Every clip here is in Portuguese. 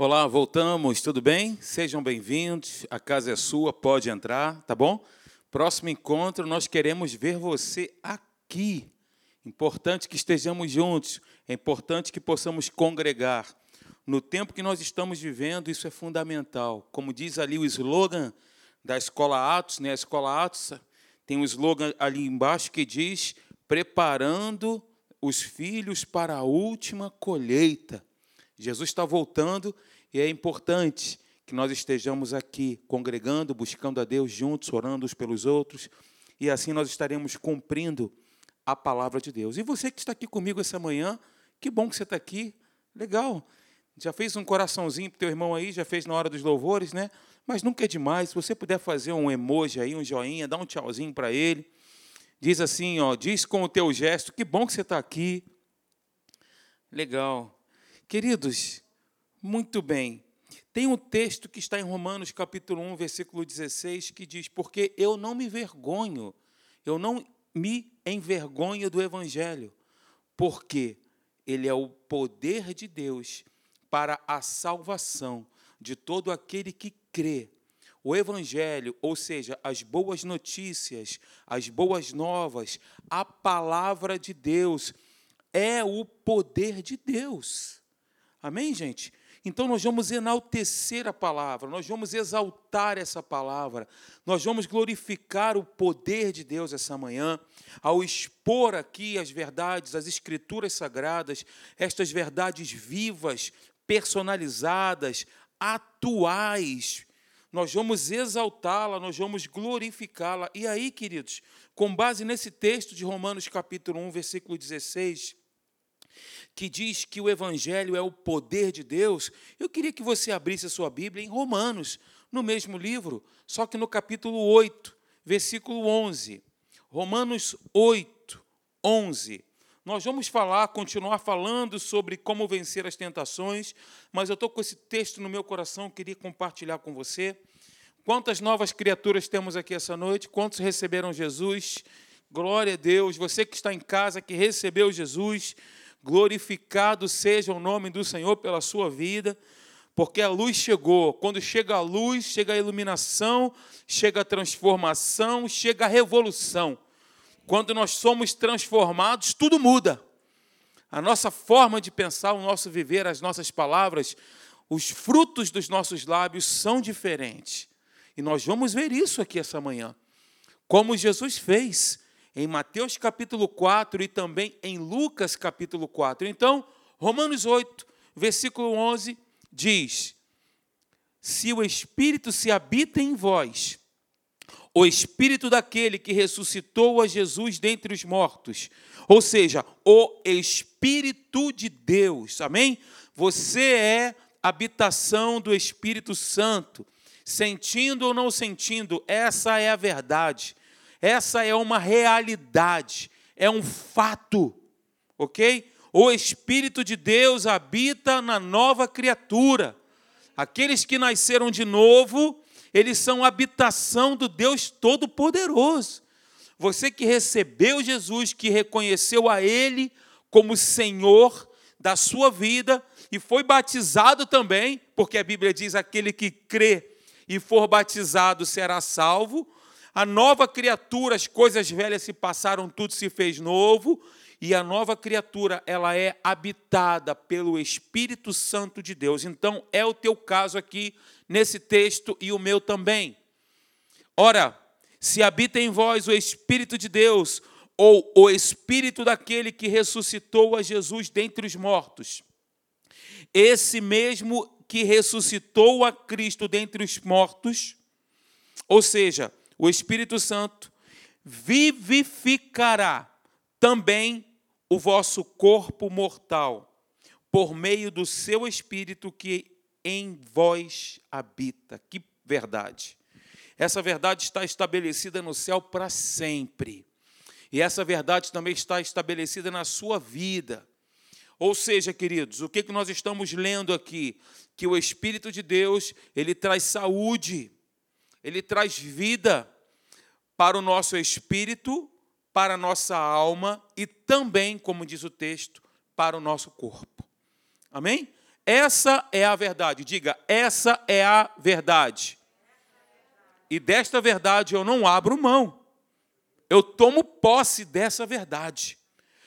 Olá, voltamos, tudo bem? Sejam bem-vindos, a casa é sua, pode entrar, tá bom? Próximo encontro, nós queremos ver você aqui. Importante que estejamos juntos, é importante que possamos congregar. No tempo que nós estamos vivendo, isso é fundamental. Como diz ali o slogan da Escola Atos, né? A Escola Atos tem um slogan ali embaixo que diz: preparando os filhos para a última colheita. Jesus está voltando e é importante que nós estejamos aqui congregando, buscando a Deus juntos, orando uns pelos outros, e assim nós estaremos cumprindo a palavra de Deus. E você que está aqui comigo essa manhã, que bom que você está aqui, legal. Já fez um coraçãozinho para teu irmão aí, já fez na hora dos louvores, né? Mas nunca é demais, se você puder fazer um emoji aí, um joinha, dá um tchauzinho para ele. Diz assim, ó, diz com o teu gesto, que bom que você está aqui. Legal. Queridos, muito bem. Tem um texto que está em Romanos capítulo 1, versículo 16, que diz: Porque eu não me vergonho, eu não me envergonho do Evangelho, porque ele é o poder de Deus para a salvação de todo aquele que crê. O Evangelho, ou seja, as boas notícias, as boas novas, a palavra de Deus, é o poder de Deus. Amém, gente? Então nós vamos enaltecer a palavra, nós vamos exaltar essa palavra, nós vamos glorificar o poder de Deus essa manhã, ao expor aqui as verdades, as escrituras sagradas, estas verdades vivas, personalizadas, atuais. Nós vamos exaltá-la, nós vamos glorificá-la. E aí, queridos, com base nesse texto de Romanos capítulo 1, versículo 16, que diz que o Evangelho é o poder de Deus, eu queria que você abrisse a sua Bíblia em Romanos, no mesmo livro, só que no capítulo 8, versículo 11. Romanos 8, 11. Nós vamos falar, continuar falando sobre como vencer as tentações, mas eu estou com esse texto no meu coração, queria compartilhar com você. Quantas novas criaturas temos aqui essa noite? Quantos receberam Jesus? Glória a Deus. Você que está em casa, que recebeu Jesus, glorificado seja o nome do Senhor pela sua vida, porque a luz chegou. Quando chega a luz, chega a iluminação, chega a transformação, chega a revolução. Quando nós somos transformados, tudo muda. A nossa forma de pensar, o nosso viver, as nossas palavras, os frutos dos nossos lábios são diferentes. E nós vamos ver isso aqui essa manhã. Como Jesus fez em Mateus capítulo 4 e também em Lucas capítulo 4. Então, Romanos 8, versículo 11 diz: Se o Espírito se habita em vós, o Espírito daquele que ressuscitou a Jesus dentre os mortos, ou seja, o Espírito de Deus, amém? Você é habitação do Espírito Santo, sentindo ou não sentindo, essa é a verdade. Essa é uma realidade, é um fato, ok? O Espírito de Deus habita na nova criatura. Aqueles que nasceram de novo, eles são habitação do Deus Todo-Poderoso. Você que recebeu Jesus, que reconheceu a Ele como Senhor da sua vida e foi batizado também, porque a Bíblia diz: aquele que crê e for batizado será salvo a nova criatura, as coisas velhas se passaram, tudo se fez novo, e a nova criatura, ela é habitada pelo Espírito Santo de Deus. Então, é o teu caso aqui nesse texto e o meu também. Ora, se habita em vós o Espírito de Deus, ou o Espírito daquele que ressuscitou a Jesus dentre os mortos, esse mesmo que ressuscitou a Cristo dentre os mortos, ou seja, o Espírito Santo vivificará também o vosso corpo mortal, por meio do seu Espírito que em vós habita. Que verdade! Essa verdade está estabelecida no céu para sempre. E essa verdade também está estabelecida na sua vida. Ou seja, queridos, o que nós estamos lendo aqui? Que o Espírito de Deus, ele traz saúde, ele traz vida para o nosso espírito, para a nossa alma e também, como diz o texto, para o nosso corpo. Amém? essa é a verdade. Diga, essa é a verdade. E desta verdade eu não abro mão. Eu tomo posse dessa verdade.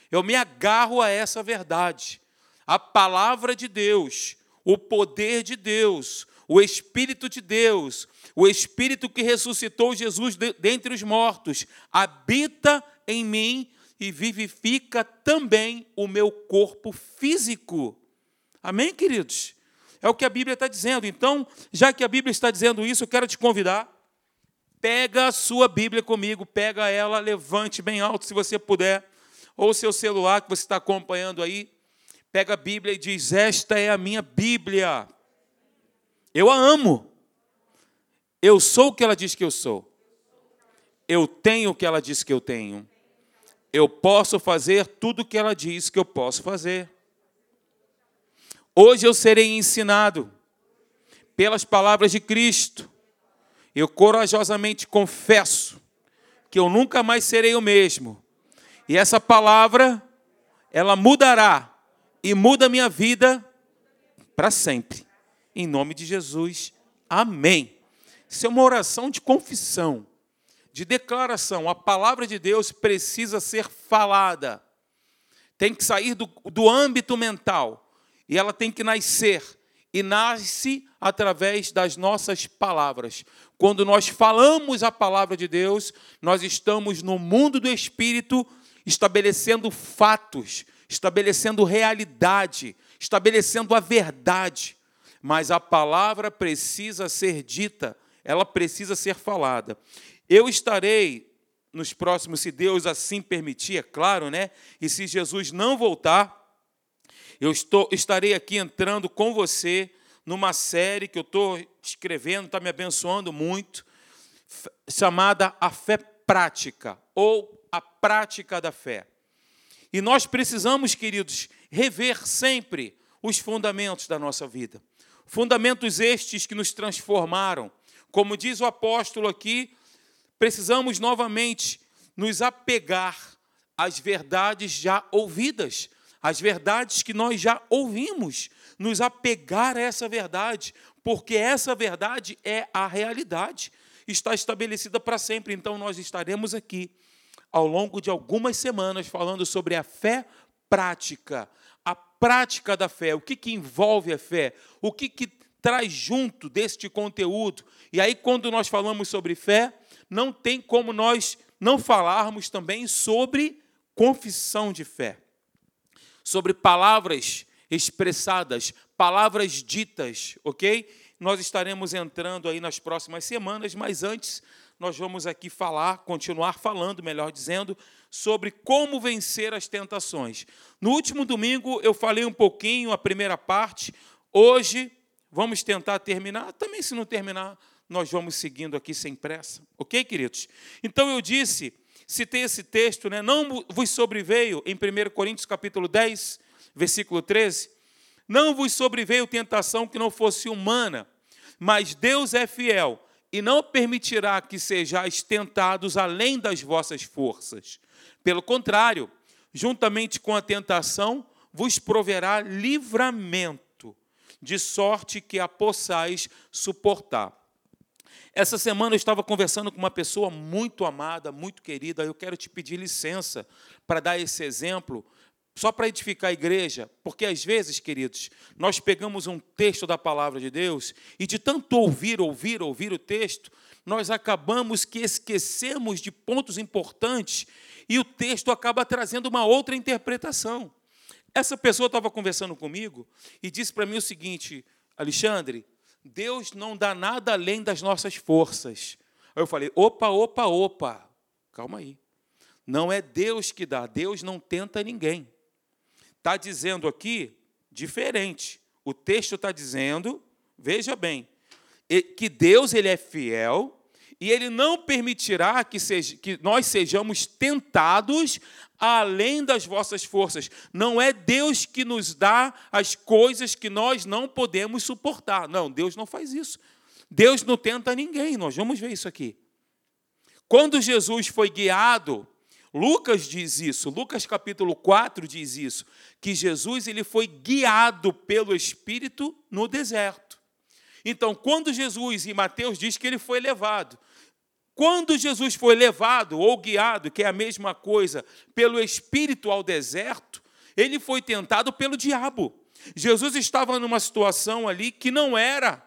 Eu me agarro a essa verdade. A palavra de Deus, o poder de Deus, o Espírito de Deus, o Espírito que ressuscitou Jesus dentre os mortos, habita em mim e vivifica também o meu corpo físico. Amém, queridos? É o que a Bíblia está dizendo. Então, já que a Bíblia está dizendo isso, eu quero te convidar. Pega a sua Bíblia comigo, pega ela, levante bem alto se você puder, ou seu celular que você está acompanhando aí. Pega a Bíblia e diz: Esta é a minha Bíblia. Eu a amo. Eu sou o que ela diz que eu sou. Eu tenho o que ela diz que eu tenho. Eu posso fazer tudo o que ela diz que eu posso fazer. Hoje eu serei ensinado pelas palavras de Cristo. Eu corajosamente confesso que eu nunca mais serei o mesmo. E essa palavra, ela mudará e muda a minha vida para sempre. Em nome de Jesus. Amém. Isso é uma oração de confissão, de declaração. A palavra de Deus precisa ser falada. Tem que sair do, do âmbito mental. E ela tem que nascer. E nasce através das nossas palavras. Quando nós falamos a palavra de Deus, nós estamos no mundo do Espírito estabelecendo fatos, estabelecendo realidade, estabelecendo a verdade. Mas a palavra precisa ser dita ela precisa ser falada. Eu estarei nos próximos, se Deus assim permitir, é claro, né? E se Jesus não voltar, eu estou, estarei aqui entrando com você numa série que eu estou escrevendo, está me abençoando muito, chamada A Fé Prática, ou A Prática da Fé. E nós precisamos, queridos, rever sempre os fundamentos da nossa vida. Fundamentos estes que nos transformaram, como diz o apóstolo aqui, precisamos novamente nos apegar às verdades já ouvidas, às verdades que nós já ouvimos, nos apegar a essa verdade, porque essa verdade é a realidade, está estabelecida para sempre. Então, nós estaremos aqui ao longo de algumas semanas falando sobre a fé prática, a prática da fé, o que, que envolve a fé, o que, que traz junto deste conteúdo. E aí, quando nós falamos sobre fé, não tem como nós não falarmos também sobre confissão de fé, sobre palavras expressadas, palavras ditas, ok? Nós estaremos entrando aí nas próximas semanas, mas antes nós vamos aqui falar, continuar falando, melhor dizendo, sobre como vencer as tentações. No último domingo eu falei um pouquinho a primeira parte. Hoje Vamos tentar terminar? Também, se não terminar, nós vamos seguindo aqui sem pressa. Ok, queridos? Então eu disse, citei esse texto, né? Não vos sobreveio, em 1 Coríntios capítulo 10, versículo 13, não vos sobreveio tentação que não fosse humana, mas Deus é fiel e não permitirá que sejais tentados além das vossas forças. Pelo contrário, juntamente com a tentação, vos proverá livramento de sorte que a possais suportar. Essa semana eu estava conversando com uma pessoa muito amada, muito querida. Eu quero te pedir licença para dar esse exemplo, só para edificar a igreja, porque às vezes, queridos, nós pegamos um texto da palavra de Deus e de tanto ouvir, ouvir, ouvir o texto, nós acabamos que esquecemos de pontos importantes e o texto acaba trazendo uma outra interpretação. Essa pessoa estava conversando comigo e disse para mim o seguinte: Alexandre, Deus não dá nada além das nossas forças. Aí eu falei: opa, opa, opa, calma aí. Não é Deus que dá, Deus não tenta ninguém. Está dizendo aqui diferente. O texto está dizendo, veja bem, que Deus ele é fiel e ele não permitirá que, seja, que nós sejamos tentados além das vossas forças. Não é Deus que nos dá as coisas que nós não podemos suportar. Não, Deus não faz isso. Deus não tenta ninguém. Nós vamos ver isso aqui. Quando Jesus foi guiado, Lucas diz isso, Lucas capítulo 4 diz isso, que Jesus ele foi guiado pelo Espírito no deserto. Então, quando Jesus, e Mateus diz que ele foi levado, quando Jesus foi levado ou guiado, que é a mesma coisa, pelo Espírito ao deserto, ele foi tentado pelo diabo. Jesus estava numa situação ali que não era,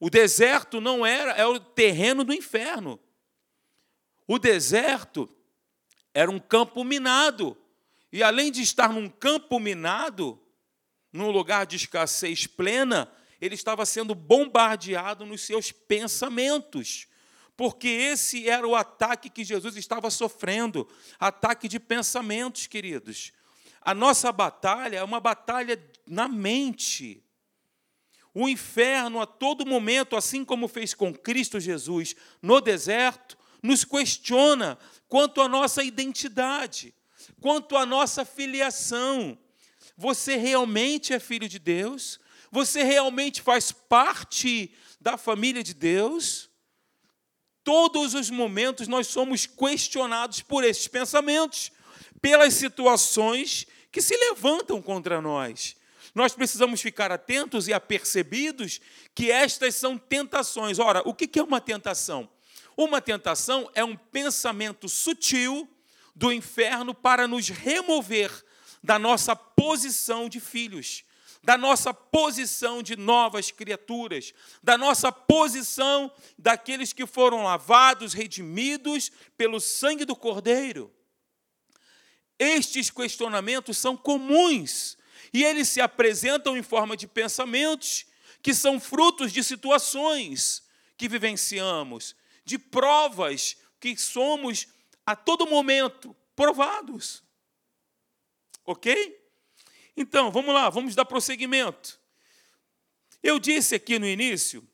o deserto não era, é o terreno do inferno. O deserto era um campo minado. E além de estar num campo minado, num lugar de escassez plena, ele estava sendo bombardeado nos seus pensamentos. Porque esse era o ataque que Jesus estava sofrendo ataque de pensamentos, queridos. A nossa batalha é uma batalha na mente. O inferno, a todo momento, assim como fez com Cristo Jesus no deserto, nos questiona quanto à nossa identidade, quanto à nossa filiação. Você realmente é filho de Deus? Você realmente faz parte da família de Deus? Todos os momentos nós somos questionados por esses pensamentos, pelas situações que se levantam contra nós. Nós precisamos ficar atentos e apercebidos que estas são tentações. Ora, o que é uma tentação? Uma tentação é um pensamento sutil do inferno para nos remover da nossa posição de filhos, da nossa posição de novas criaturas, da nossa posição daqueles que foram lavados, redimidos pelo sangue do Cordeiro. Estes questionamentos são comuns e eles se apresentam em forma de pensamentos que são frutos de situações que vivenciamos, de provas que somos a todo momento provados. Ok? Então, vamos lá, vamos dar prosseguimento. Eu disse aqui no início,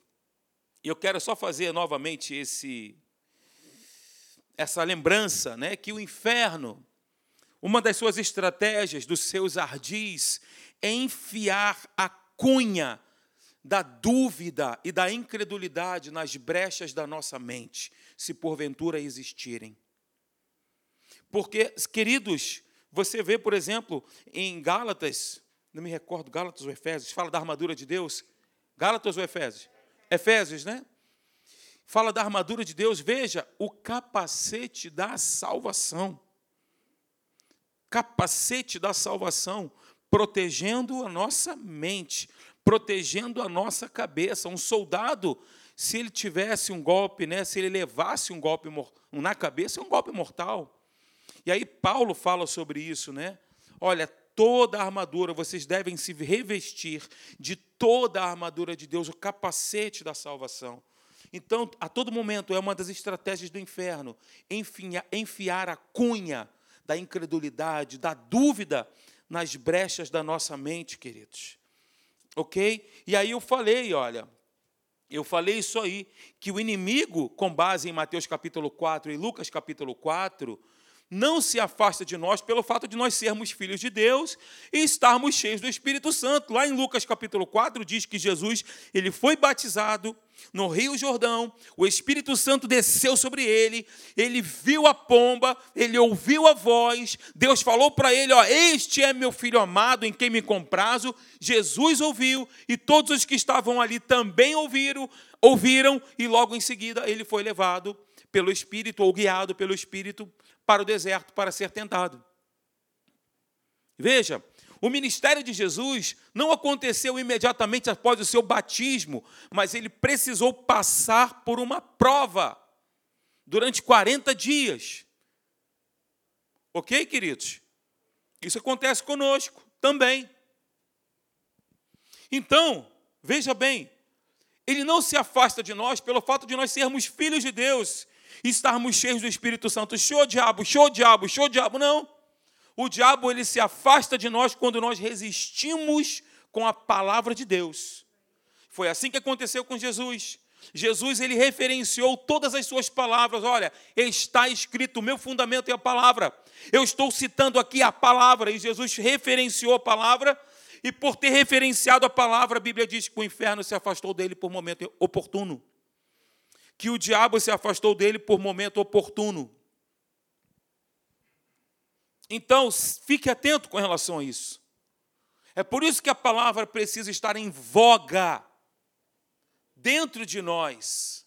e eu quero só fazer novamente esse essa lembrança, né, que o inferno, uma das suas estratégias, dos seus ardis, é enfiar a cunha da dúvida e da incredulidade nas brechas da nossa mente, se porventura existirem. Porque, queridos, você vê, por exemplo, em Gálatas, não me recordo, Gálatas ou Efésios, fala da armadura de Deus. Gálatas ou Efésios? Efésios, né? Fala da armadura de Deus, veja, o capacete da salvação. Capacete da salvação, protegendo a nossa mente, protegendo a nossa cabeça. Um soldado, se ele tivesse um golpe, né, se ele levasse um golpe na cabeça, é um golpe mortal. E aí Paulo fala sobre isso, né? Olha, toda a armadura, vocês devem se revestir de toda a armadura de Deus, o capacete da salvação. Então, a todo momento, é uma das estratégias do inferno enfiar, enfiar a cunha da incredulidade, da dúvida nas brechas da nossa mente, queridos ok? E aí eu falei, olha, eu falei isso aí, que o inimigo, com base em Mateus capítulo 4 e Lucas capítulo 4, não se afasta de nós pelo fato de nós sermos filhos de Deus e estarmos cheios do Espírito Santo. Lá em Lucas capítulo 4 diz que Jesus, ele foi batizado no Rio Jordão, o Espírito Santo desceu sobre ele, ele viu a pomba, ele ouviu a voz, Deus falou para ele, ó, este é meu filho amado em quem me comprazo. Jesus ouviu e todos os que estavam ali também ouviram, ouviram e logo em seguida ele foi levado pelo Espírito ou guiado pelo Espírito para o deserto para ser tentado. Veja, o ministério de Jesus não aconteceu imediatamente após o seu batismo, mas ele precisou passar por uma prova durante 40 dias. Ok, queridos? Isso acontece conosco também. Então, veja bem, ele não se afasta de nós pelo fato de nós sermos filhos de Deus estarmos cheios do Espírito Santo. Show diabo, show diabo, show diabo. Não. O diabo ele se afasta de nós quando nós resistimos com a palavra de Deus. Foi assim que aconteceu com Jesus. Jesus ele referenciou todas as suas palavras. Olha, está escrito, o meu fundamento é a palavra. Eu estou citando aqui a palavra e Jesus referenciou a palavra. E por ter referenciado a palavra, a Bíblia diz que o inferno se afastou dele por momento oportuno que o diabo se afastou dele por momento oportuno. Então, fique atento com relação a isso. É por isso que a palavra precisa estar em voga dentro de nós.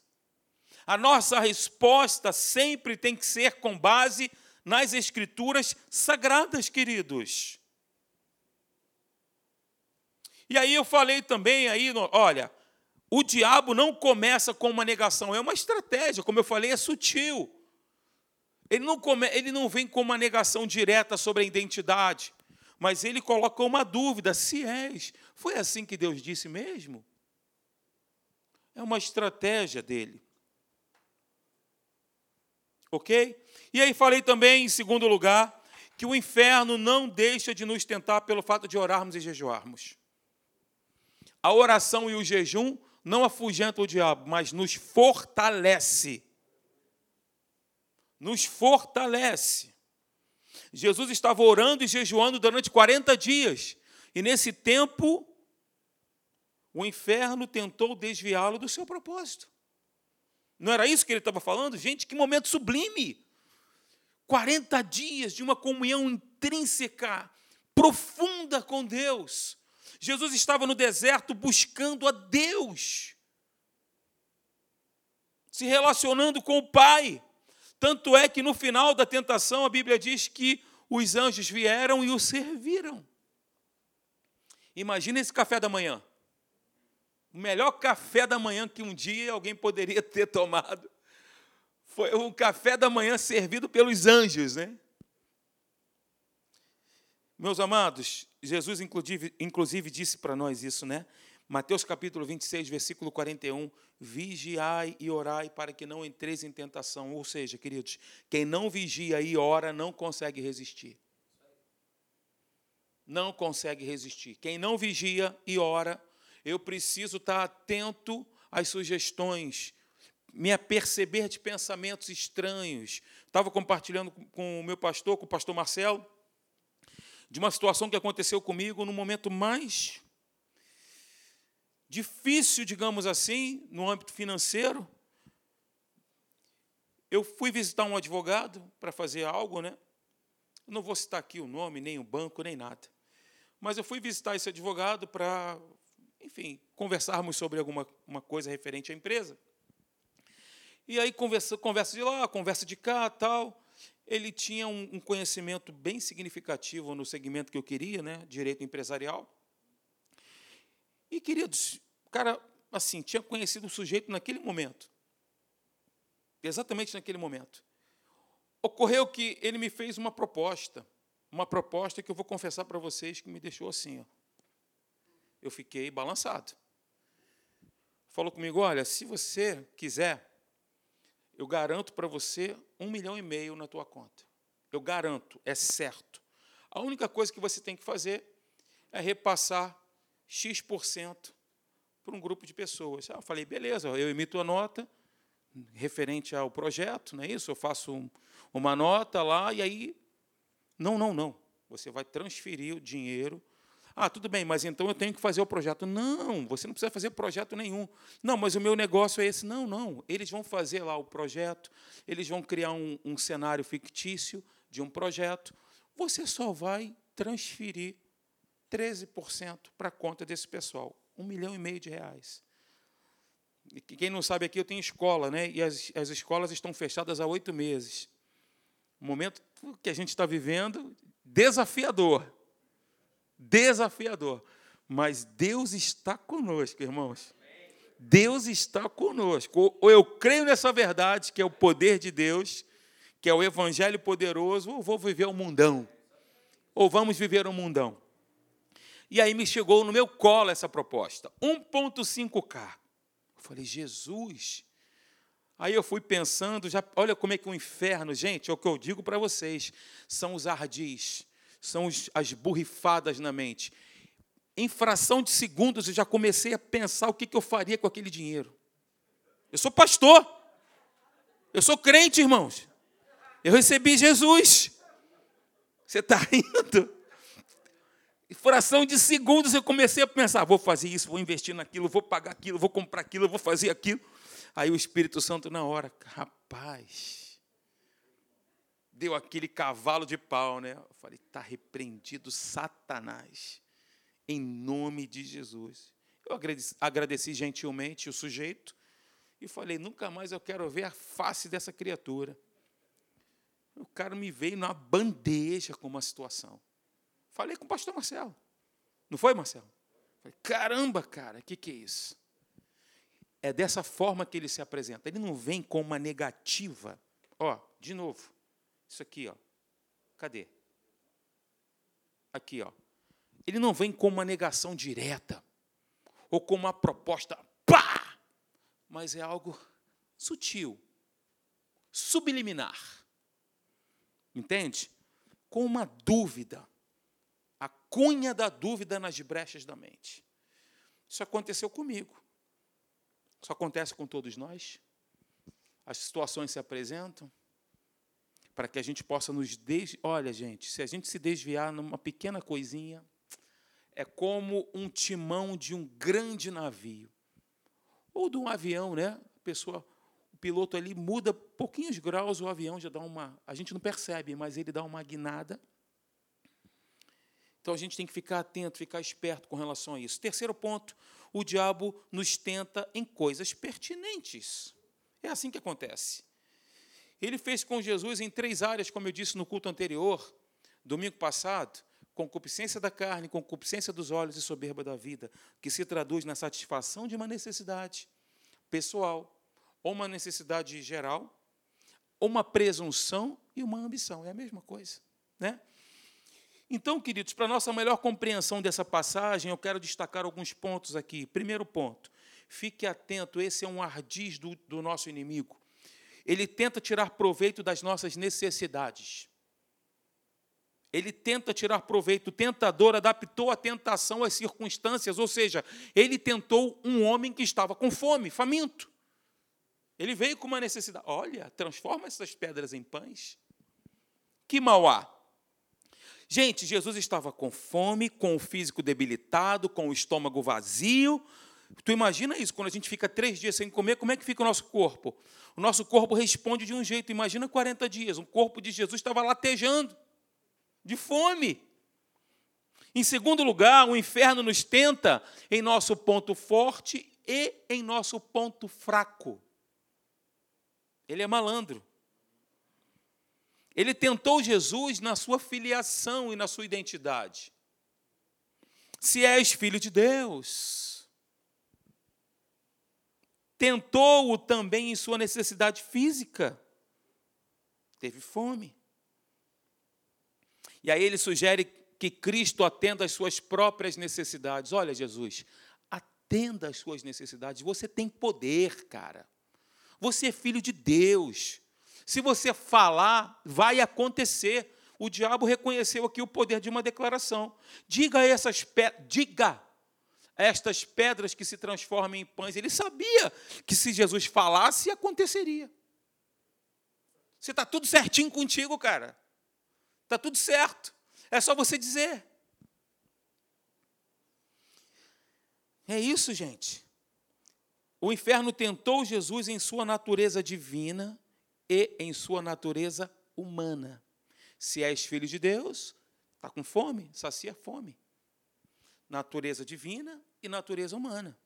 A nossa resposta sempre tem que ser com base nas escrituras sagradas, queridos. E aí eu falei também aí, olha, o diabo não começa com uma negação, é uma estratégia, como eu falei, é sutil. Ele não, come, ele não vem com uma negação direta sobre a identidade, mas ele coloca uma dúvida: se és, foi assim que Deus disse mesmo? É uma estratégia dele. Ok? E aí falei também, em segundo lugar, que o inferno não deixa de nos tentar pelo fato de orarmos e jejuarmos. A oração e o jejum não afugentam o diabo, mas nos fortalece. Nos fortalece. Jesus estava orando e jejuando durante 40 dias, e nesse tempo, o inferno tentou desviá-lo do seu propósito. Não era isso que ele estava falando? Gente, que momento sublime! 40 dias de uma comunhão intrínseca, profunda com Deus. Jesus estava no deserto buscando a Deus, se relacionando com o Pai. Tanto é que no final da tentação a Bíblia diz que os anjos vieram e o serviram. Imagina esse café da manhã. O melhor café da manhã que um dia alguém poderia ter tomado foi um café da manhã servido pelos anjos, né? Meus amados, Jesus inclusive, inclusive disse para nós isso, né? Mateus capítulo 26, versículo 41, vigiai e orai para que não entreis em tentação. Ou seja, queridos, quem não vigia e ora não consegue resistir. Não consegue resistir. Quem não vigia e ora, eu preciso estar atento às sugestões, me aperceber de pensamentos estranhos. Estava compartilhando com o meu pastor, com o pastor Marcelo, de uma situação que aconteceu comigo no momento mais difícil, digamos assim, no âmbito financeiro. Eu fui visitar um advogado para fazer algo, né? Não vou citar aqui o nome, nem o banco, nem nada. Mas eu fui visitar esse advogado para, enfim, conversarmos sobre alguma uma coisa referente à empresa. E aí, conversa, conversa de lá, conversa de cá, tal. Ele tinha um, conhecimento bem significativo no segmento que eu queria, né? Direito empresarial. E, queridos, o cara, assim, tinha conhecido o sujeito naquele momento. Exatamente naquele momento. Ocorreu que ele me fez uma proposta. Uma proposta que eu vou confessar para vocês que me deixou assim. Ó. Eu fiquei balançado. Falou comigo: olha, se você quiser, eu garanto para você um milhão e meio na tua conta. Eu garanto, é certo. A única coisa que você tem que fazer é repassar X% para um grupo de pessoas. eu falei, beleza, eu emito a nota referente ao projeto, não é isso? Eu faço um, uma nota lá e aí. Não, não, não. Você vai transferir o dinheiro. Ah, tudo bem, mas então eu tenho que fazer o projeto. Não, você não precisa fazer projeto nenhum. Não, mas o meu negócio é esse. Não, não. Eles vão fazer lá o projeto, eles vão criar um, um cenário fictício de um projeto. Você só vai transferir 13% para a conta desse pessoal. Um milhão e meio de reais. E quem não sabe aqui, eu tenho escola, né? E as, as escolas estão fechadas há oito meses. O momento que a gente está vivendo, desafiador. Desafiador. Mas Deus está conosco, irmãos. Deus está conosco. Ou eu creio nessa verdade, que é o poder de Deus, que é o evangelho poderoso, ou vou viver um mundão. Ou vamos viver um mundão. E aí me chegou no meu colo essa proposta, 1.5K. Eu falei, Jesus. Aí eu fui pensando, já, olha como é que o inferno, gente, é o que eu digo para vocês, são os ardis, são as burrifadas na mente. Em fração de segundos eu já comecei a pensar o que eu faria com aquele dinheiro. Eu sou pastor, eu sou crente, irmãos. Eu recebi Jesus. Você está rindo? Em fração de segundos eu comecei a pensar: vou fazer isso, vou investir naquilo, vou pagar aquilo, vou comprar aquilo, vou fazer aquilo. Aí o Espírito Santo, na hora, rapaz, deu aquele cavalo de pau, né? Eu falei, está repreendido Satanás, em nome de Jesus. Eu agradeci, agradeci gentilmente o sujeito e falei, nunca mais eu quero ver a face dessa criatura. O cara me veio na bandeja com uma situação. Falei com o pastor Marcelo. Não foi, Marcelo? Falei, caramba, cara, o que, que é isso? É dessa forma que ele se apresenta. Ele não vem com uma negativa. Ó, de novo. Isso aqui, ó. Cadê? Aqui, ó. Ele não vem com uma negação direta ou com uma proposta, pá! Mas é algo sutil, subliminar. Entende? Com uma dúvida. A cunha da dúvida nas brechas da mente. Isso aconteceu comigo. Isso acontece com todos nós. As situações se apresentam para que a gente possa nos des... Olha, gente, se a gente se desviar numa pequena coisinha, é como um timão de um grande navio ou de um avião, né? A pessoa, o piloto ali muda pouquinhos graus, o avião já dá uma, a gente não percebe, mas ele dá uma guinada. Então a gente tem que ficar atento, ficar esperto com relação a isso. Terceiro ponto, o diabo nos tenta em coisas pertinentes. É assim que acontece. Ele fez com Jesus em três áreas, como eu disse no culto anterior, domingo passado: concupiscência da carne, concupiscência dos olhos e soberba da vida, que se traduz na satisfação de uma necessidade pessoal, ou uma necessidade geral, ou uma presunção e uma ambição. É a mesma coisa. Né? Então, queridos, para nossa melhor compreensão dessa passagem, eu quero destacar alguns pontos aqui. Primeiro ponto, fique atento, esse é um ardiz do, do nosso inimigo ele tenta tirar proveito das nossas necessidades. Ele tenta tirar proveito, o tentador adaptou a tentação às circunstâncias, ou seja, ele tentou um homem que estava com fome, faminto. Ele veio com uma necessidade. Olha, transforma essas pedras em pães. Que mal há? Gente, Jesus estava com fome, com o físico debilitado, com o estômago vazio, Tu imagina isso, quando a gente fica três dias sem comer, como é que fica o nosso corpo? O nosso corpo responde de um jeito. Imagina 40 dias. O corpo de Jesus estava latejando, de fome. Em segundo lugar, o inferno nos tenta em nosso ponto forte e em nosso ponto fraco. Ele é malandro. Ele tentou Jesus na sua filiação e na sua identidade. Se és filho de Deus, tentou-o também em sua necessidade física. Teve fome. E aí ele sugere que Cristo atenda às suas próprias necessidades. Olha, Jesus, atenda às suas necessidades. Você tem poder, cara. Você é filho de Deus. Se você falar, vai acontecer. O diabo reconheceu aqui o poder de uma declaração. Diga essas pedras, diga estas pedras que se transformam em pães. Ele sabia que se Jesus falasse, aconteceria. Você está tudo certinho contigo, cara. Está tudo certo. É só você dizer. É isso, gente. O inferno tentou Jesus em sua natureza divina e em sua natureza humana. Se és filho de Deus, está com fome, sacia a fome natureza divina e natureza humana.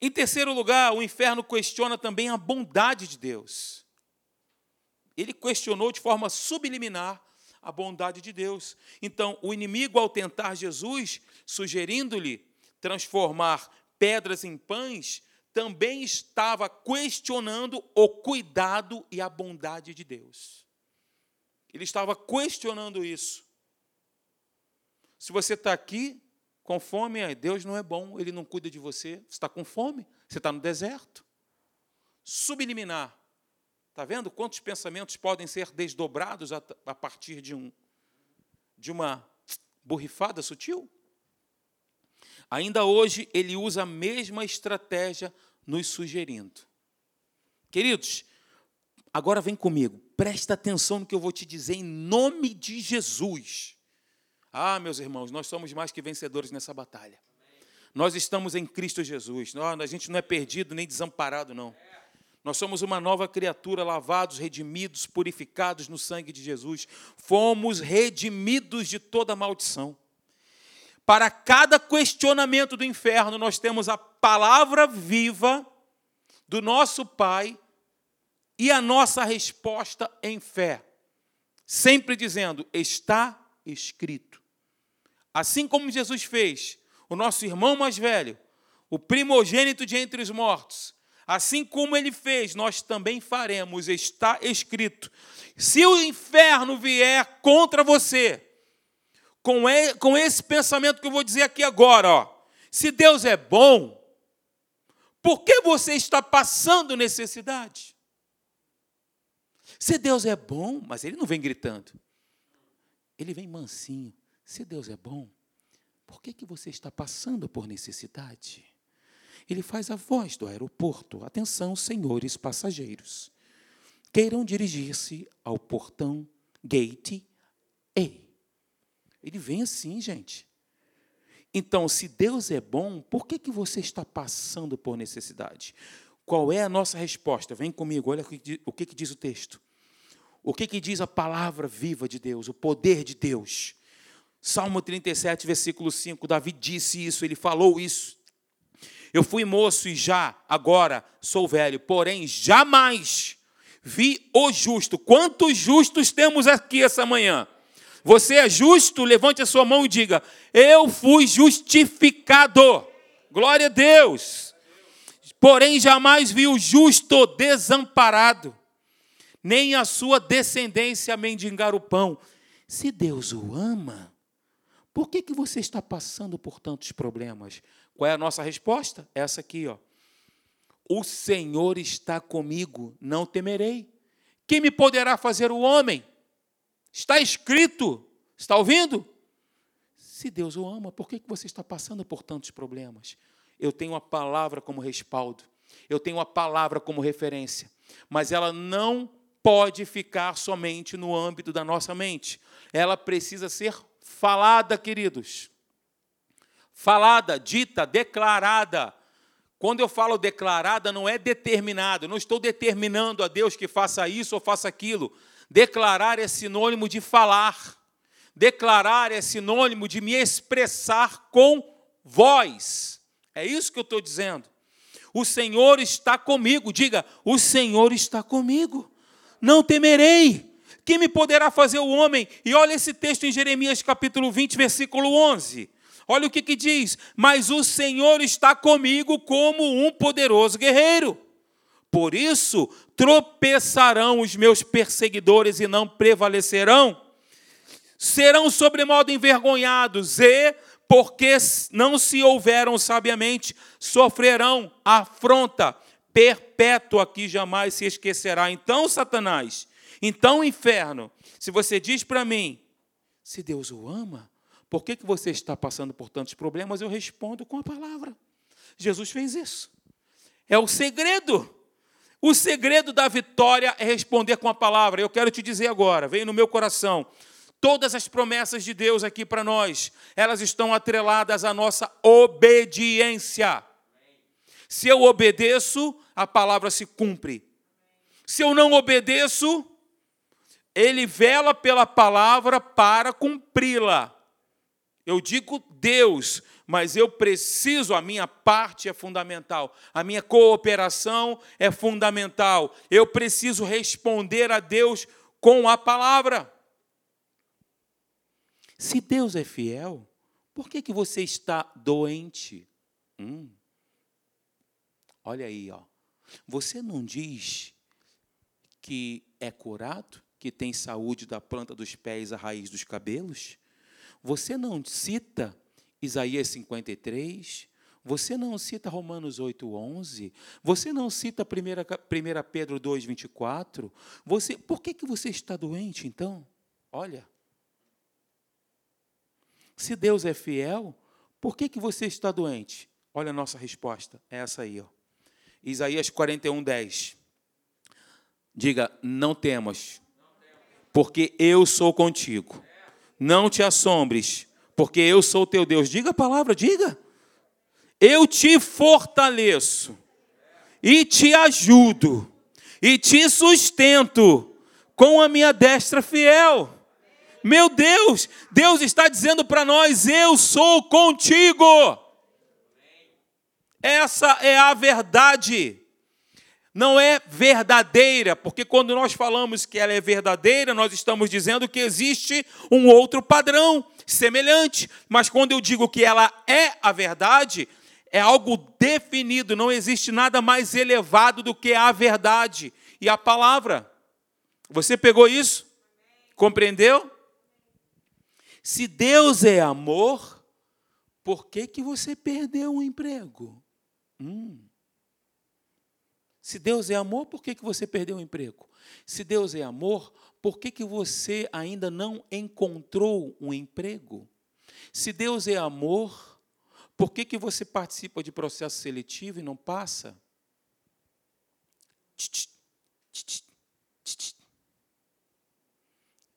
Em terceiro lugar, o inferno questiona também a bondade de Deus. Ele questionou de forma subliminar a bondade de Deus. Então, o inimigo, ao tentar Jesus, sugerindo-lhe transformar pedras em pães, também estava questionando o cuidado e a bondade de Deus. Ele estava questionando isso. Se você está aqui com fome, Deus não é bom, Ele não cuida de você. Você está com fome, você está no deserto. Subliminar. Está vendo quantos pensamentos podem ser desdobrados a, a partir de, um, de uma borrifada sutil? Ainda hoje, ele usa a mesma estratégia nos sugerindo. Queridos, agora vem comigo, presta atenção no que eu vou te dizer em nome de Jesus. Ah, meus irmãos, nós somos mais que vencedores nessa batalha. Nós estamos em Cristo Jesus. a gente não é perdido nem desamparado, não. Nós somos uma nova criatura, lavados, redimidos, purificados no sangue de Jesus. Fomos redimidos de toda maldição. Para cada questionamento do inferno, nós temos a palavra viva do nosso Pai e a nossa resposta em fé. Sempre dizendo: está escrito. Assim como Jesus fez, o nosso irmão mais velho, o primogênito de entre os mortos, Assim como ele fez, nós também faremos, está escrito. Se o inferno vier contra você, com esse pensamento que eu vou dizer aqui agora, ó, se Deus é bom, por que você está passando necessidade? Se Deus é bom, mas ele não vem gritando, ele vem mansinho. Se Deus é bom, por que, que você está passando por necessidade? ele faz a voz do aeroporto. Atenção, senhores passageiros. Queiram dirigir-se ao portão Gate E. Ele vem assim, gente. Então, se Deus é bom, por que, que você está passando por necessidade? Qual é a nossa resposta? Vem comigo, olha o que, que diz o texto. O que, que diz a palavra viva de Deus, o poder de Deus. Salmo 37, versículo 5, Davi disse isso, ele falou isso. Eu fui moço e já, agora, sou velho, porém jamais vi o justo. Quantos justos temos aqui essa manhã? Você é justo? Levante a sua mão e diga: Eu fui justificado. Glória a Deus. Porém, jamais vi o justo desamparado, nem a sua descendência mendigar o pão. Se Deus o ama, por que, que você está passando por tantos problemas? Qual é a nossa resposta? Essa aqui, ó. O Senhor está comigo, não temerei. Quem me poderá fazer o homem? Está escrito. Está ouvindo? Se Deus o ama, por que você está passando por tantos problemas? Eu tenho a palavra como respaldo, eu tenho a palavra como referência, mas ela não pode ficar somente no âmbito da nossa mente, ela precisa ser falada, queridos falada, dita, declarada. Quando eu falo declarada, não é determinado, não estou determinando a Deus que faça isso ou faça aquilo. Declarar é sinônimo de falar. Declarar é sinônimo de me expressar com voz. É isso que eu estou dizendo. O Senhor está comigo. Diga, o Senhor está comigo. Não temerei. Quem me poderá fazer o homem? E olha esse texto em Jeremias capítulo 20, versículo 11. Olha o que, que diz: Mas o Senhor está comigo como um poderoso guerreiro. Por isso tropeçarão os meus perseguidores e não prevalecerão. Serão sobremodo envergonhados e, porque não se houveram sabiamente, sofrerão afronta perpétua que jamais se esquecerá. Então, Satanás, então, inferno, se você diz para mim, se Deus o ama, por que, que você está passando por tantos problemas? Eu respondo com a palavra. Jesus fez isso. É o segredo. O segredo da vitória é responder com a palavra. Eu quero te dizer agora, veio no meu coração. Todas as promessas de Deus aqui para nós, elas estão atreladas à nossa obediência. Se eu obedeço, a palavra se cumpre. Se eu não obedeço, ele vela pela palavra para cumpri-la. Eu digo Deus, mas eu preciso, a minha parte é fundamental, a minha cooperação é fundamental. Eu preciso responder a Deus com a palavra. Se Deus é fiel, por que, que você está doente? Hum. Olha aí, ó. Você não diz que é curado, que tem saúde da planta dos pés à raiz dos cabelos? Você não cita Isaías 53, você não cita Romanos 8:11, você não cita 1, 1 Pedro 2:24. Você, por que que você está doente então? Olha. Se Deus é fiel, por que que você está doente? Olha a nossa resposta, é essa aí, ó. Isaías 41:10. Diga: "Não temas, porque eu sou contigo." Não te assombres, porque eu sou teu Deus. Diga a palavra, diga. Eu te fortaleço e te ajudo. e te sustento com a minha destra fiel. Meu Deus, Deus está dizendo para nós: eu sou contigo. Essa é a verdade. Não é verdadeira, porque quando nós falamos que ela é verdadeira, nós estamos dizendo que existe um outro padrão semelhante. Mas quando eu digo que ela é a verdade, é algo definido, não existe nada mais elevado do que a verdade e a palavra. Você pegou isso? Compreendeu? Se Deus é amor, por que, que você perdeu o emprego? Hum. Se Deus é amor, por que, que você perdeu o emprego? Se Deus é amor, por que, que você ainda não encontrou um emprego? Se Deus é amor, por que, que você participa de processo seletivo e não passa?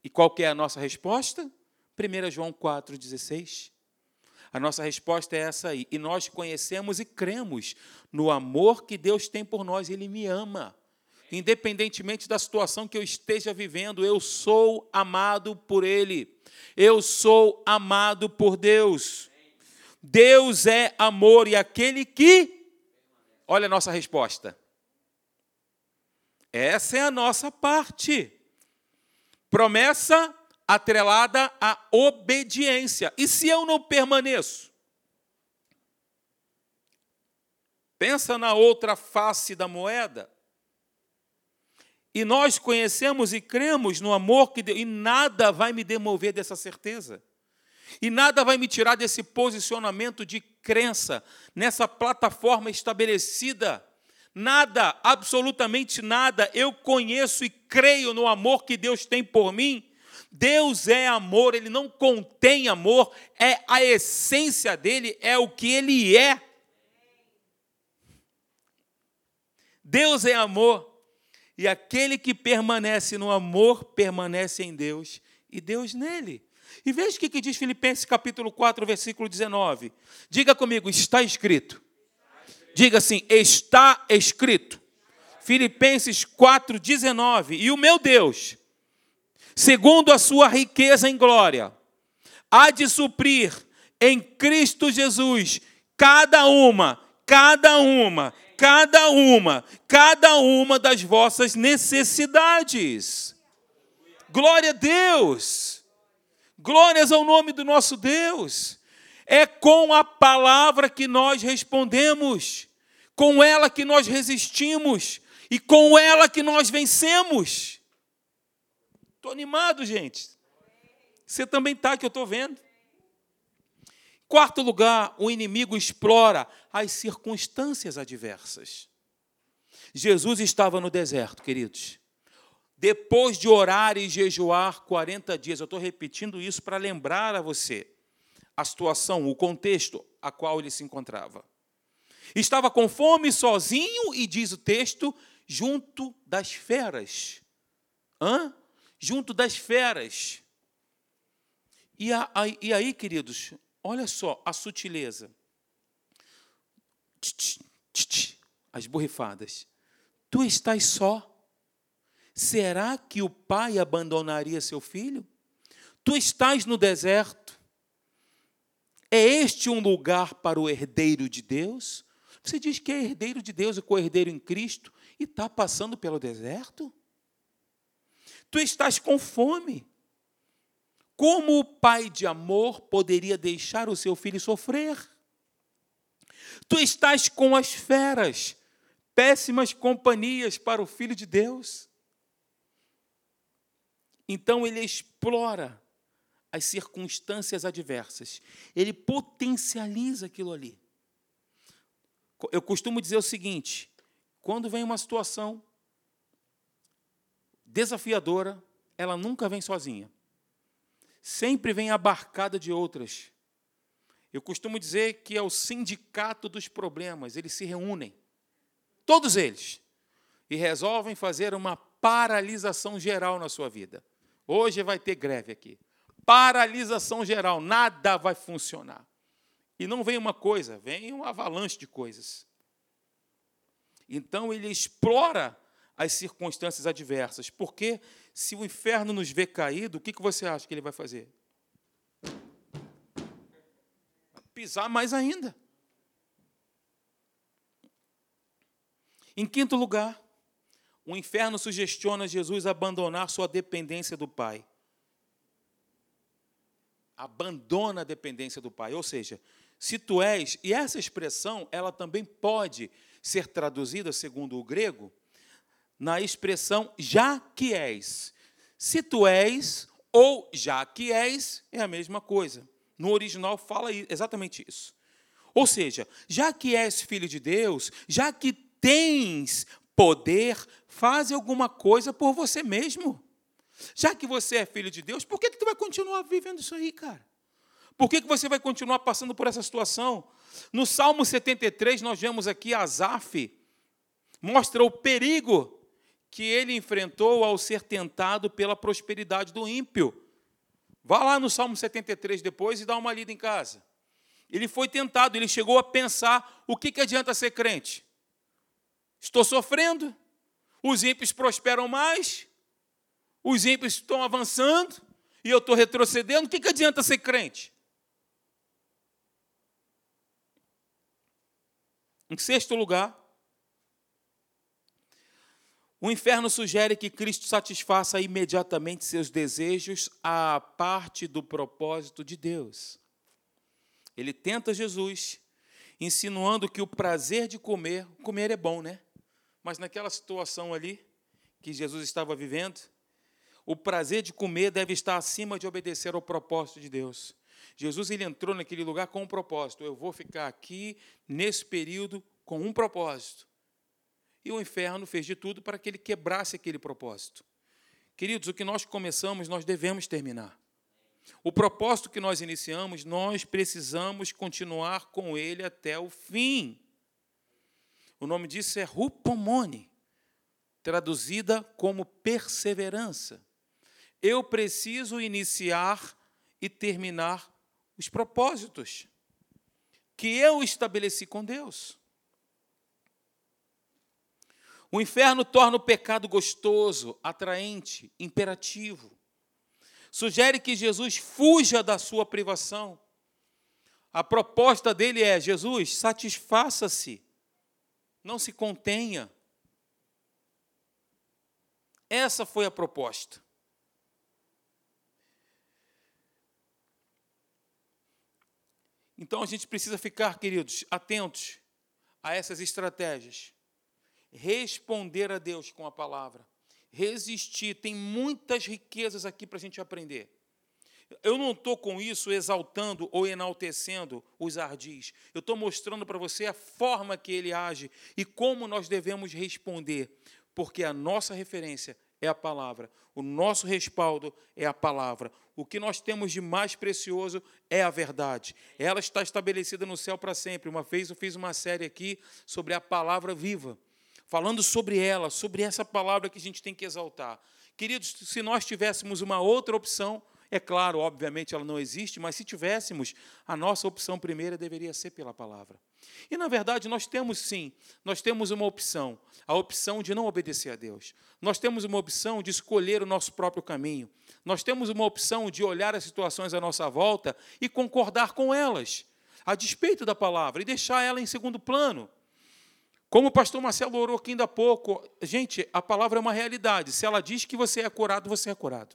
E qual é a nossa resposta? 1 João 4,16. A nossa resposta é essa aí. E nós conhecemos e cremos no amor que Deus tem por nós. Ele me ama. Independentemente da situação que eu esteja vivendo, eu sou amado por Ele. Eu sou amado por Deus. Deus é amor e aquele que. Olha a nossa resposta. Essa é a nossa parte. Promessa atrelada à obediência. E se eu não permaneço? Pensa na outra face da moeda. E nós conhecemos e cremos no amor que Deus, e nada vai me demover dessa certeza. E nada vai me tirar desse posicionamento de crença, nessa plataforma estabelecida. Nada, absolutamente nada. Eu conheço e creio no amor que Deus tem por mim. Deus é amor, ele não contém amor, é a essência dele, é o que ele é. Deus é amor. E aquele que permanece no amor, permanece em Deus e Deus nele. E veja o que diz Filipenses capítulo 4, versículo 19. Diga comigo, está escrito. Diga assim, está escrito. Filipenses 4, 19. E o meu Deus, segundo a sua riqueza em glória, há de suprir em Cristo Jesus cada uma, cada uma cada uma, cada uma das vossas necessidades. Glória a Deus! Glórias ao nome do nosso Deus. É com a palavra que nós respondemos, com ela que nós resistimos e com ela que nós vencemos. Estou animado, gente. Você também está, que eu estou vendo. Quarto lugar, o inimigo explora as circunstâncias adversas. Jesus estava no deserto, queridos. Depois de orar e jejuar 40 dias, eu estou repetindo isso para lembrar a você a situação, o contexto a qual ele se encontrava. Estava com fome, sozinho, e diz o texto, junto das feras. Hã? Junto das feras. E, a, e aí, queridos, Olha só a sutileza. As borrifadas. Tu estás só. Será que o pai abandonaria seu filho? Tu estás no deserto. É este um lugar para o herdeiro de Deus? Você diz que é herdeiro de Deus e co-herdeiro em Cristo e está passando pelo deserto? Tu estás com fome. Como o pai de amor poderia deixar o seu filho sofrer? Tu estás com as feras, péssimas companhias para o filho de Deus. Então ele explora as circunstâncias adversas, ele potencializa aquilo ali. Eu costumo dizer o seguinte: quando vem uma situação desafiadora, ela nunca vem sozinha sempre vem abarcada de outras. Eu costumo dizer que é o sindicato dos problemas, eles se reúnem, todos eles, e resolvem fazer uma paralisação geral na sua vida. Hoje vai ter greve aqui. Paralisação geral, nada vai funcionar. E não vem uma coisa, vem uma avalanche de coisas. Então ele explora as circunstâncias adversas. Porque se o inferno nos vê caído, o que você acha que ele vai fazer? Pisar mais ainda. Em quinto lugar, o inferno sugestiona Jesus abandonar sua dependência do Pai. Abandona a dependência do Pai. Ou seja, se tu és, e essa expressão, ela também pode ser traduzida, segundo o grego, na expressão já que és. Se tu és ou já que és, é a mesma coisa. No original fala exatamente isso. Ou seja, já que és filho de Deus, já que tens poder, faz alguma coisa por você mesmo. Já que você é filho de Deus, por que, que tu vai continuar vivendo isso aí, cara? Por que, que você vai continuar passando por essa situação? No Salmo 73, nós vemos aqui Asaf, mostra o perigo que ele enfrentou ao ser tentado pela prosperidade do ímpio. Vá lá no Salmo 73 depois e dá uma lida em casa. Ele foi tentado, ele chegou a pensar: o que, que adianta ser crente? Estou sofrendo, os ímpios prosperam mais, os ímpios estão avançando e eu estou retrocedendo. O que, que adianta ser crente? Em sexto lugar, o inferno sugere que Cristo satisfaça imediatamente seus desejos à parte do propósito de Deus. Ele tenta Jesus, insinuando que o prazer de comer, comer é bom, né? Mas naquela situação ali que Jesus estava vivendo, o prazer de comer deve estar acima de obedecer ao propósito de Deus. Jesus ele entrou naquele lugar com um propósito. Eu vou ficar aqui nesse período com um propósito. E o inferno fez de tudo para que ele quebrasse aquele propósito. Queridos, o que nós começamos, nós devemos terminar. O propósito que nós iniciamos, nós precisamos continuar com ele até o fim. O nome disso é rupomone, traduzida como perseverança. Eu preciso iniciar e terminar os propósitos que eu estabeleci com Deus. O inferno torna o pecado gostoso, atraente, imperativo. Sugere que Jesus fuja da sua privação. A proposta dele é: Jesus, satisfaça-se não se contenha. Essa foi a proposta. Então a gente precisa ficar, queridos, atentos a essas estratégias. Responder a Deus com a palavra. Resistir. Tem muitas riquezas aqui para a gente aprender. Eu não estou com isso exaltando ou enaltecendo os ardis. Eu estou mostrando para você a forma que ele age e como nós devemos responder, porque a nossa referência é a palavra, o nosso respaldo é a palavra. O que nós temos de mais precioso é a verdade. Ela está estabelecida no céu para sempre. Uma vez eu fiz uma série aqui sobre a palavra viva, falando sobre ela, sobre essa palavra que a gente tem que exaltar. Queridos, se nós tivéssemos uma outra opção, é claro, obviamente ela não existe, mas se tivéssemos, a nossa opção primeira deveria ser pela palavra. E na verdade nós temos sim, nós temos uma opção, a opção de não obedecer a Deus. Nós temos uma opção de escolher o nosso próprio caminho. Nós temos uma opção de olhar as situações à nossa volta e concordar com elas, a despeito da palavra, e deixar ela em segundo plano. Como o pastor Marcelo orou aqui ainda há pouco, gente, a palavra é uma realidade. Se ela diz que você é curado, você é curado.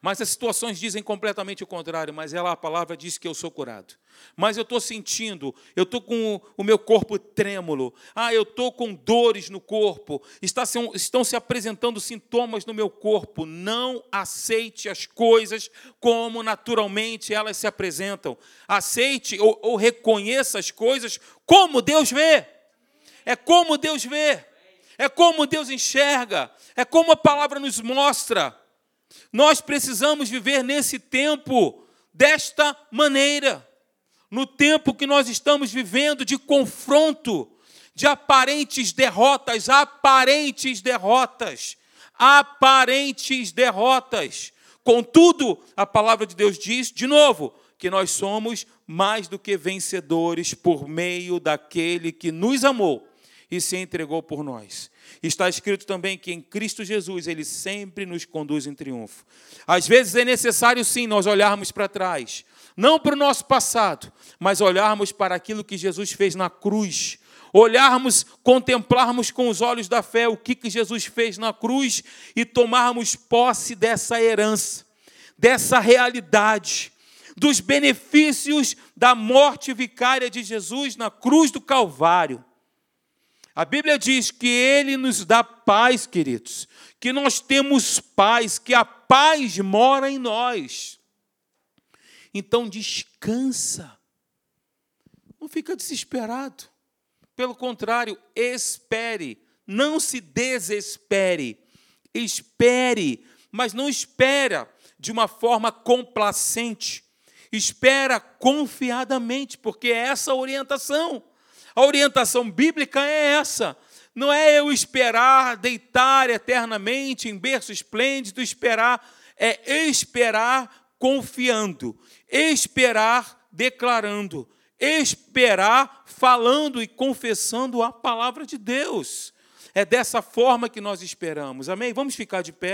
Mas as situações dizem completamente o contrário, mas ela, a palavra diz que eu sou curado. Mas eu estou sentindo, eu estou com o meu corpo trêmulo, ah, eu estou com dores no corpo, está se, estão se apresentando sintomas no meu corpo. Não aceite as coisas como naturalmente elas se apresentam. Aceite ou, ou reconheça as coisas como Deus vê. É como Deus vê, é como Deus enxerga, é como a palavra nos mostra. Nós precisamos viver nesse tempo desta maneira. No tempo que nós estamos vivendo de confronto, de aparentes derrotas, aparentes derrotas, aparentes derrotas. Contudo, a palavra de Deus diz, de novo, que nós somos mais do que vencedores por meio daquele que nos amou e se entregou por nós. Está escrito também que em Cristo Jesus ele sempre nos conduz em triunfo. Às vezes é necessário sim nós olharmos para trás, não para o nosso passado, mas olharmos para aquilo que Jesus fez na cruz. Olharmos, contemplarmos com os olhos da fé o que, que Jesus fez na cruz e tomarmos posse dessa herança, dessa realidade, dos benefícios da morte vicária de Jesus na cruz do Calvário. A Bíblia diz que Ele nos dá paz, queridos, que nós temos paz, que a paz mora em nós. Então descansa, não fica desesperado. Pelo contrário, espere, não se desespere. Espere, mas não espera de uma forma complacente. Espera confiadamente, porque é essa a orientação. A orientação bíblica é essa. Não é eu esperar deitar eternamente em berço esplêndido, esperar, é esperar confiando, esperar declarando, esperar falando e confessando a palavra de Deus. É dessa forma que nós esperamos. Amém? Vamos ficar de pé.